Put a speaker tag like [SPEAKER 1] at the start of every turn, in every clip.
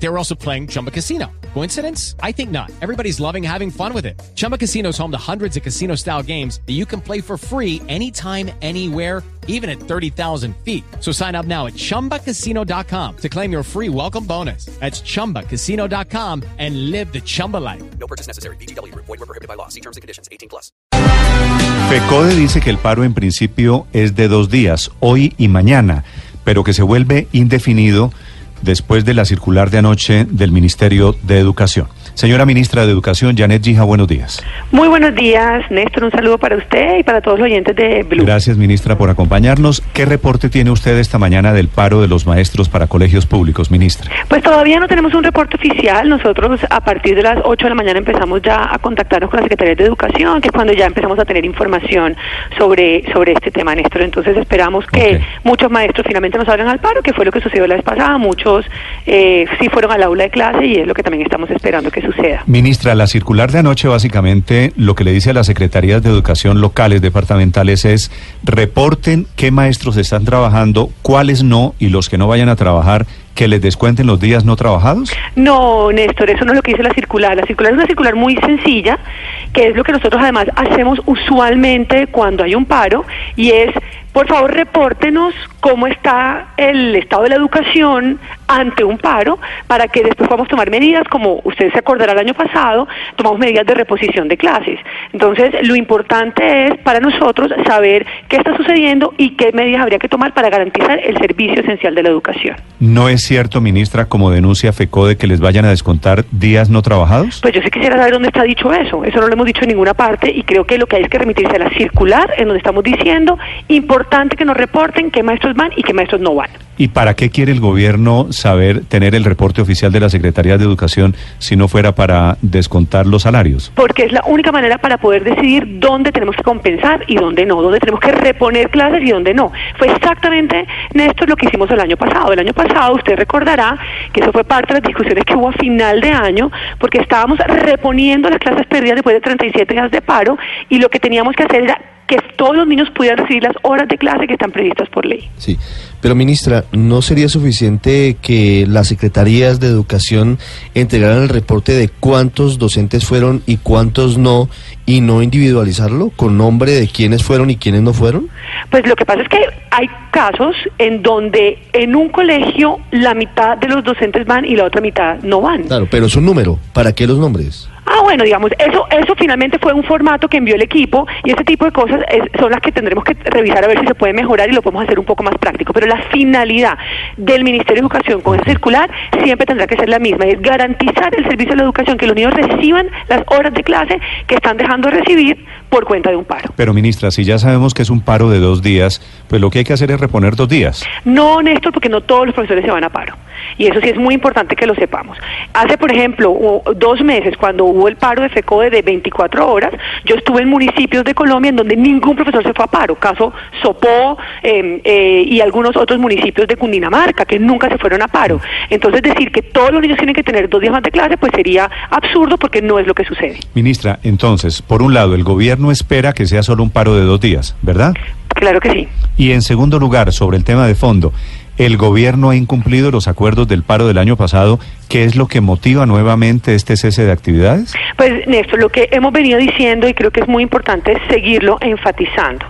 [SPEAKER 1] They were also playing Chumba Casino. Coincidence? I think not. Everybody's loving having fun with it. Chumba Casino is home to hundreds of casino style games that you can play for free anytime, anywhere, even at 30,000 feet. So sign up now at chumbacasino.com to claim your free welcome bonus. That's chumbacasino.com and live the Chumba life.
[SPEAKER 2] No purchase necessary. BGW. Void were prohibited by law. See terms and conditions. 18 plus.
[SPEAKER 3] FECODE dice que el paro en principio es de dos días, hoy y mañana, pero que se vuelve indefinido después de la circular de anoche del Ministerio de Educación. Señora Ministra de Educación, Janet Gija, buenos días.
[SPEAKER 4] Muy buenos días, Néstor. Un saludo para usted y para todos los oyentes de Blue.
[SPEAKER 3] Gracias, ministra, por acompañarnos. ¿Qué reporte tiene usted esta mañana del paro de los maestros para colegios públicos, ministra?
[SPEAKER 4] Pues todavía no tenemos un reporte oficial. Nosotros a partir de las 8 de la mañana empezamos ya a contactarnos con la Secretaría de Educación, que es cuando ya empezamos a tener información sobre, sobre este tema, Néstor. Entonces esperamos que muchos maestros finalmente nos salgan al paro, que fue lo que sucedió la vez pasada. Muchos eh, sí fueron al aula de clase y es lo que también estamos esperando que suceda.
[SPEAKER 3] Ministra, la circular de anoche básicamente lo que le dice a las secretarías de educación locales, departamentales, es reporten qué maestros están trabajando, cuáles no, y los que no vayan a trabajar, que les descuenten los días no trabajados.
[SPEAKER 4] No, Néstor, eso no es lo que dice la circular. La circular es una circular muy sencilla, que es lo que nosotros además hacemos usualmente cuando hay un paro, y es, por favor, repórtenos cómo está el estado de la educación ante un paro, para que después podamos tomar medidas, como usted se acordará el año pasado, tomamos medidas de reposición de clases. Entonces, lo importante es para nosotros saber qué está sucediendo y qué medidas habría que tomar para garantizar el servicio esencial de la educación.
[SPEAKER 3] ¿No es cierto, ministra, como denuncia FECODE, que les vayan a descontar días no trabajados?
[SPEAKER 4] Pues yo sí quisiera saber dónde está dicho eso. Eso no lo hemos dicho en ninguna parte y creo que lo que hay es que remitirse a la circular en donde estamos diciendo, importante que nos reporten qué maestros van y qué maestros no van.
[SPEAKER 3] ¿Y para qué quiere el gobierno saber tener el reporte oficial de la Secretaría de Educación si no fuera para descontar los salarios?
[SPEAKER 4] Porque es la única manera para poder decidir dónde tenemos que compensar y dónde no, dónde tenemos que reponer clases y dónde no. Fue exactamente, Néstor, lo que hicimos el año pasado. El año pasado usted recordará que eso fue parte de las discusiones que hubo a final de año, porque estábamos reponiendo las clases perdidas después de 37 días de paro y lo que teníamos que hacer era que todos los niños pudieran recibir las horas de clase que están previstas por ley.
[SPEAKER 5] Sí, pero ministra, ¿no sería suficiente que las secretarías de educación entregaran el reporte de cuántos docentes fueron y cuántos no, y no individualizarlo con nombre de quiénes fueron y quiénes no fueron?
[SPEAKER 4] Pues lo que pasa es que hay casos en donde en un colegio la mitad de los docentes van y la otra mitad no van.
[SPEAKER 5] Claro, pero es un número. ¿Para qué los nombres?
[SPEAKER 4] Ah, bueno, digamos, eso eso finalmente fue un formato que envió el equipo y ese tipo de cosas son las que tendremos que revisar a ver si se puede mejorar y lo podemos hacer un poco más práctico. Pero la finalidad del Ministerio de Educación con esa circular siempre tendrá que ser la misma, es garantizar el servicio de la educación, que los niños reciban las horas de clase que están dejando de recibir por cuenta de un paro.
[SPEAKER 3] Pero, ministra, si ya sabemos que es un paro de dos días, pues lo que hay que hacer es reponer dos días.
[SPEAKER 4] No, Néstor, porque no todos los profesores se van a paro. Y eso sí es muy importante que lo sepamos. Hace, por ejemplo, dos meses, cuando hubo el paro de FECODE de 24 horas, yo estuve en municipios de Colombia en donde ningún profesor se fue a paro. Caso Sopó eh, eh, y algunos otros municipios de Cundinamarca, que nunca se fueron a paro. Entonces, decir que todos los niños tienen que tener dos días más de clase, pues sería absurdo porque no es lo que sucede.
[SPEAKER 3] Ministra, entonces, por un lado, el gobierno espera que sea solo un paro de dos días, ¿verdad?
[SPEAKER 4] Claro que sí.
[SPEAKER 3] Y en segundo lugar, sobre el tema de fondo, el gobierno ha incumplido los acuerdos del paro del año pasado. ¿Qué es lo que motiva nuevamente este cese de actividades?
[SPEAKER 4] Pues Néstor, lo que hemos venido diciendo y creo que es muy importante es seguirlo enfatizando.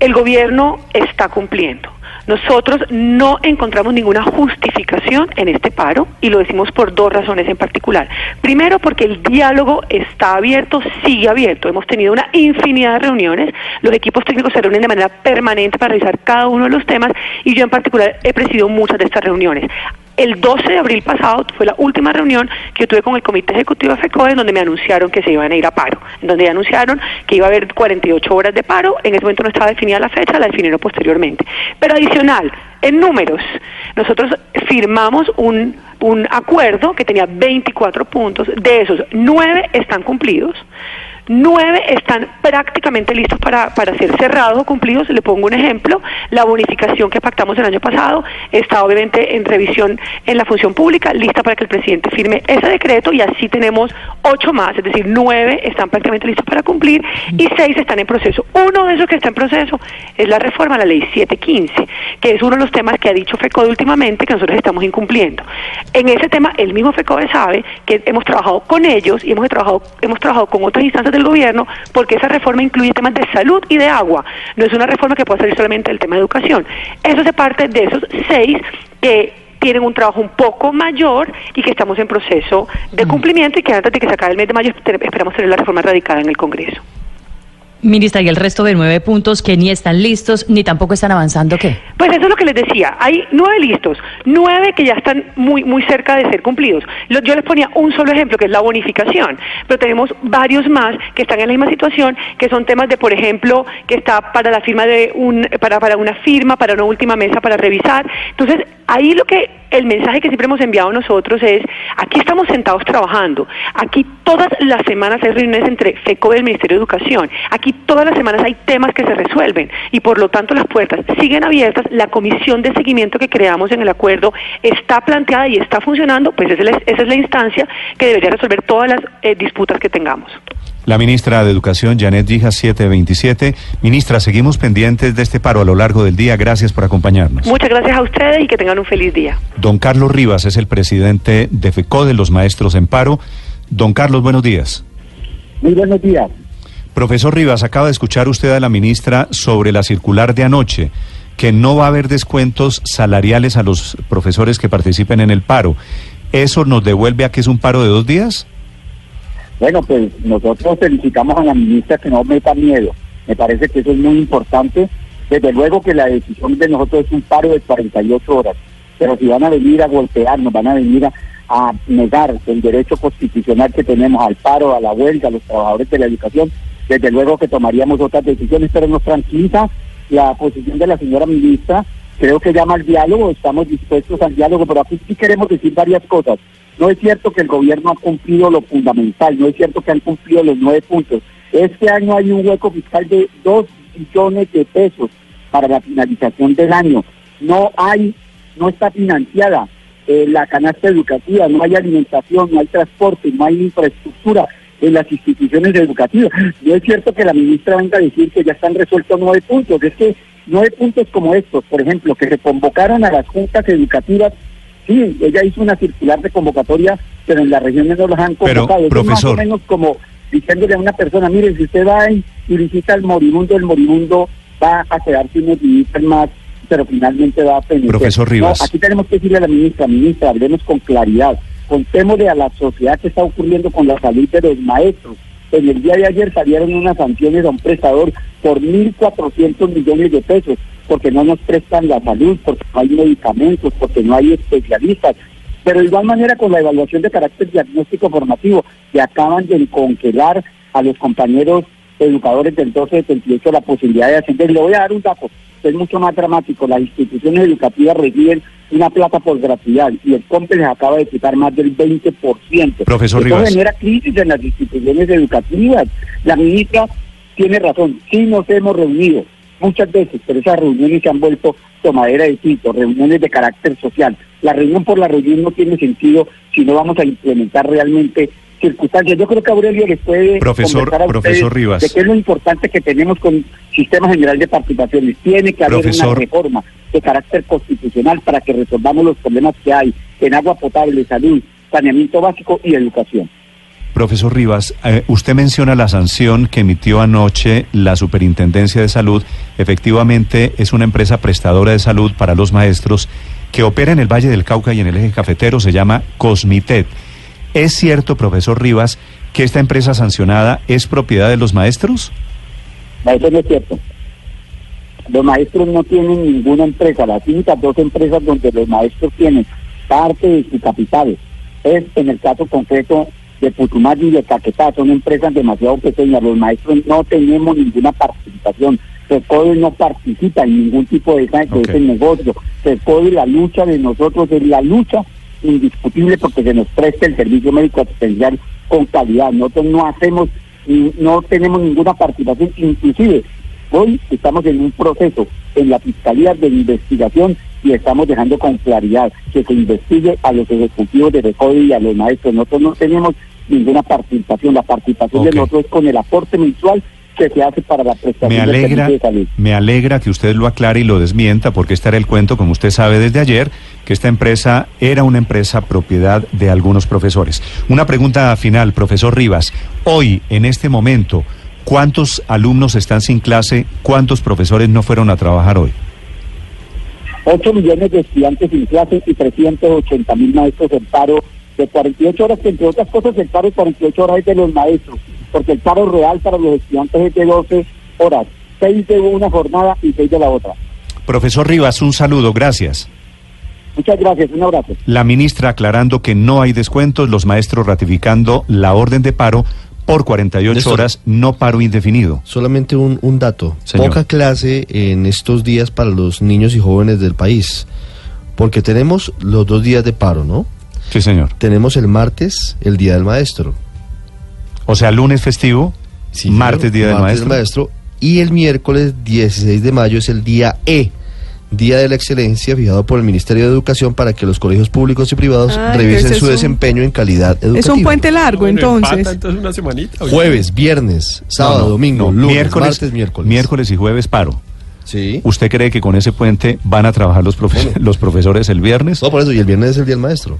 [SPEAKER 4] El gobierno está cumpliendo. Nosotros no encontramos ninguna justificación en este paro y lo decimos por dos razones en particular. Primero, porque el diálogo está abierto, sigue abierto. Hemos tenido una infinidad de reuniones. Los equipos técnicos se reúnen de manera permanente para revisar cada uno de los temas y yo en particular he presidido muchas de estas reuniones. El 12 de abril pasado fue la última reunión que tuve con el Comité Ejecutivo de FECODE donde me anunciaron que se iban a ir a paro, en donde anunciaron que iba a haber 48 horas de paro, en ese momento no estaba definida la fecha, la definieron posteriormente. Pero adicional, en números, nosotros firmamos un, un acuerdo que tenía 24 puntos, de esos 9 están cumplidos, Nueve están prácticamente listos para, para ser cerrados o cumplidos. Le pongo un ejemplo. La bonificación que pactamos el año pasado está obviamente en revisión en la función pública, lista para que el presidente firme ese decreto y así tenemos ocho más, es decir, nueve están prácticamente listos para cumplir y seis están en proceso. Uno de esos que está en proceso es la reforma a la ley 715, que es uno de los temas que ha dicho FECODE últimamente que nosotros estamos incumpliendo. En ese tema, el mismo FECODE sabe que hemos trabajado con ellos y hemos trabajado, hemos trabajado con otras instancias del gobierno porque esa reforma incluye temas de salud y de agua. No es una reforma que pueda salir solamente del tema de educación. Eso se parte de esos seis que tienen un trabajo un poco mayor y que estamos en proceso de cumplimiento y que antes de que se acabe el mes de mayo esperamos tener la reforma radicada en el Congreso.
[SPEAKER 6] Ministra, ¿y el resto de nueve puntos que ni están listos ni tampoco están avanzando qué?
[SPEAKER 4] Pues eso es lo que les decía. Hay nueve listos, nueve que ya están muy muy cerca de ser cumplidos. Yo les ponía un solo ejemplo, que es la bonificación, pero tenemos varios más que están en la misma situación, que son temas de, por ejemplo, que está para la firma de un, para, para una firma, para una última mesa para revisar. Entonces, ahí lo que el mensaje que siempre hemos enviado nosotros es, aquí estamos sentados trabajando, aquí todas las semanas hay reuniones entre FECO y el Ministerio de Educación, aquí todas las semanas hay temas que se resuelven y por lo tanto las puertas siguen abiertas, la comisión de seguimiento que creamos en el acuerdo está planteada y está funcionando, pues esa es la, esa es la instancia que debería resolver todas las eh, disputas que tengamos.
[SPEAKER 3] La ministra de Educación, Janet Gijas, 727. Ministra, seguimos pendientes de este paro a lo largo del día. Gracias por acompañarnos.
[SPEAKER 4] Muchas gracias a ustedes y que tengan un feliz día.
[SPEAKER 3] Don Carlos Rivas es el presidente de FECODE, los maestros en paro. Don Carlos, buenos días.
[SPEAKER 7] Muy buenos días.
[SPEAKER 3] Profesor Rivas, acaba de escuchar usted a la ministra sobre la circular de anoche, que no va a haber descuentos salariales a los profesores que participen en el paro. ¿Eso nos devuelve a que es un paro de dos días?
[SPEAKER 7] Bueno, pues nosotros felicitamos a la ministra que no meta miedo. Me parece que eso es muy importante. Desde luego que la decisión de nosotros es un paro de 48 horas, pero si van a venir a golpearnos, van a venir a, a negar el derecho constitucional que tenemos al paro, a la huelga, a los trabajadores de la educación, desde luego que tomaríamos otras decisiones, pero nos tranquiliza la posición de la señora ministra. Creo que llama al diálogo, estamos dispuestos al diálogo, pero aquí sí queremos decir varias cosas. No es cierto que el gobierno ha cumplido lo fundamental, no es cierto que han cumplido los nueve puntos. Este año hay un hueco fiscal de dos billones de pesos para la finalización del año. No hay, no está financiada eh, la canasta educativa, no hay alimentación, no hay transporte, no hay infraestructura en las instituciones educativas. No es cierto que la ministra venga a decir que ya están resueltos nueve puntos, es que nueve puntos como estos, por ejemplo, que se convocaron a las juntas educativas Sí, ella hizo una circular de convocatoria, pero en las regiones no las han
[SPEAKER 3] Pero,
[SPEAKER 7] convocado. Es más o
[SPEAKER 3] profesor.
[SPEAKER 7] menos como diciéndole a una persona, mire, si usted va y, visita al moribundo, el moribundo va a quedarse unos días más, pero finalmente va a penecer.
[SPEAKER 3] Profesor Rivas.
[SPEAKER 7] No, aquí tenemos que decirle a la ministra, ministra, hablemos con claridad, contémosle a la sociedad que está ocurriendo con la salud de los maestros. En el día de ayer salieron unas sanciones a un prestador por 1.400 millones de pesos, porque no nos prestan la salud, porque no hay medicamentos, porque no hay especialistas. Pero de igual manera con la evaluación de carácter diagnóstico formativo, que acaban de congelar a los compañeros educadores del 1278 la posibilidad de ascender. Le voy a dar un dato, es mucho más dramático. Las instituciones educativas reciben una plata por gratuidad y el COMPE les acaba de quitar más del 20%.
[SPEAKER 3] Profesor Rivas.
[SPEAKER 7] genera crisis en las instituciones educativas. La ministra tiene razón, sí nos hemos reunido muchas veces, pero esas reuniones se han vuelto tomadera de pito, reuniones de carácter social. La reunión por la reunión no tiene sentido si no vamos a implementar realmente circunstancias. Yo creo que Aurelio les puede
[SPEAKER 3] Profesor-
[SPEAKER 7] a
[SPEAKER 3] profesor Rivas.
[SPEAKER 7] de qué es lo importante que tenemos con sistema general de participaciones. Tiene que haber una reforma de carácter constitucional para que resolvamos los problemas que hay en agua potable, salud, saneamiento básico y educación.
[SPEAKER 3] Profesor Rivas, eh, usted menciona la sanción que emitió anoche la Superintendencia de Salud. Efectivamente, es una empresa prestadora de salud para los maestros que opera en el Valle del Cauca y en el eje cafetero, se llama Cosmitet. ¿Es cierto, profesor Rivas, que esta empresa sancionada es propiedad de los maestros?
[SPEAKER 7] Eso no es cierto. Los maestros no tienen ninguna empresa. Las únicas dos empresas donde los maestros tienen parte de su capital es en el caso concreto de Putumayo y de Caquetá. Son empresas demasiado pequeñas. Los maestros no tenemos ninguna participación. FECODE no participa en ningún tipo de, esa- de ese negocio. La lucha de nosotros es la lucha indiscutible porque se nos presta el servicio médico asistencial con calidad. Nosotros no hacemos no tenemos ninguna participación, inclusive hoy estamos en un proceso en la Fiscalía de Investigación y estamos dejando con claridad que se investigue a los ejecutivos de RECODE y a los maestros. Nosotros no tenemos ninguna participación, la participación de nosotros es con el aporte mensual que se hace para la prestación
[SPEAKER 3] Me alegra,
[SPEAKER 7] servicios de salud.
[SPEAKER 3] me alegra que usted lo aclare y lo desmienta, porque este era el cuento, como usted sabe desde ayer, que esta empresa era una empresa propiedad de algunos profesores. Una pregunta final, profesor Rivas. Hoy, en este momento, ¿cuántos alumnos están sin clase? ¿Cuántos profesores no fueron a trabajar hoy?
[SPEAKER 7] 8 millones de estudiantes sin clase y 380 mil maestros en paro de 48 horas, que entre otras cosas el paro de 48 horas es de los maestros, porque el paro real para los estudiantes es de 12 horas, 6 de una jornada y 6 de la otra.
[SPEAKER 3] Profesor Rivas, un saludo, gracias.
[SPEAKER 7] Muchas gracias, un abrazo.
[SPEAKER 3] La ministra aclarando que no hay descuentos, los maestros ratificando la orden de paro por 48
[SPEAKER 5] Néstor.
[SPEAKER 3] horas, no paro indefinido.
[SPEAKER 5] Solamente un, un dato.
[SPEAKER 3] Señor.
[SPEAKER 5] Poca clase en estos días para los niños y jóvenes del país. Porque tenemos los dos días de paro, ¿no?
[SPEAKER 3] Sí, señor.
[SPEAKER 5] Tenemos el martes, el Día del Maestro.
[SPEAKER 3] O sea, lunes festivo,
[SPEAKER 5] Sí,
[SPEAKER 3] martes
[SPEAKER 5] señor.
[SPEAKER 3] día del
[SPEAKER 5] Martes
[SPEAKER 3] maestro.
[SPEAKER 5] Y el miércoles 16 de mayo es el día E, Día de la Excelencia, fijado por el Ministerio de Educación para que los colegios públicos y privados revisen su
[SPEAKER 8] un-
[SPEAKER 5] desempeño en calidad educativa.
[SPEAKER 8] Es un puente largo,
[SPEAKER 9] Bueno,
[SPEAKER 8] entonces.
[SPEAKER 9] empata, entonces una semanita.
[SPEAKER 5] Jueves, viernes, sábado,
[SPEAKER 3] No, no,
[SPEAKER 5] domingo,
[SPEAKER 3] no,
[SPEAKER 5] lunes,
[SPEAKER 3] miércoles,
[SPEAKER 5] martes, miércoles.
[SPEAKER 3] Miércoles y jueves paro.
[SPEAKER 5] Sí.
[SPEAKER 3] ¿Usted cree que con ese puente van a trabajar los, profe- los profesores el viernes?
[SPEAKER 5] No, por eso, y el viernes es el Día del Maestro.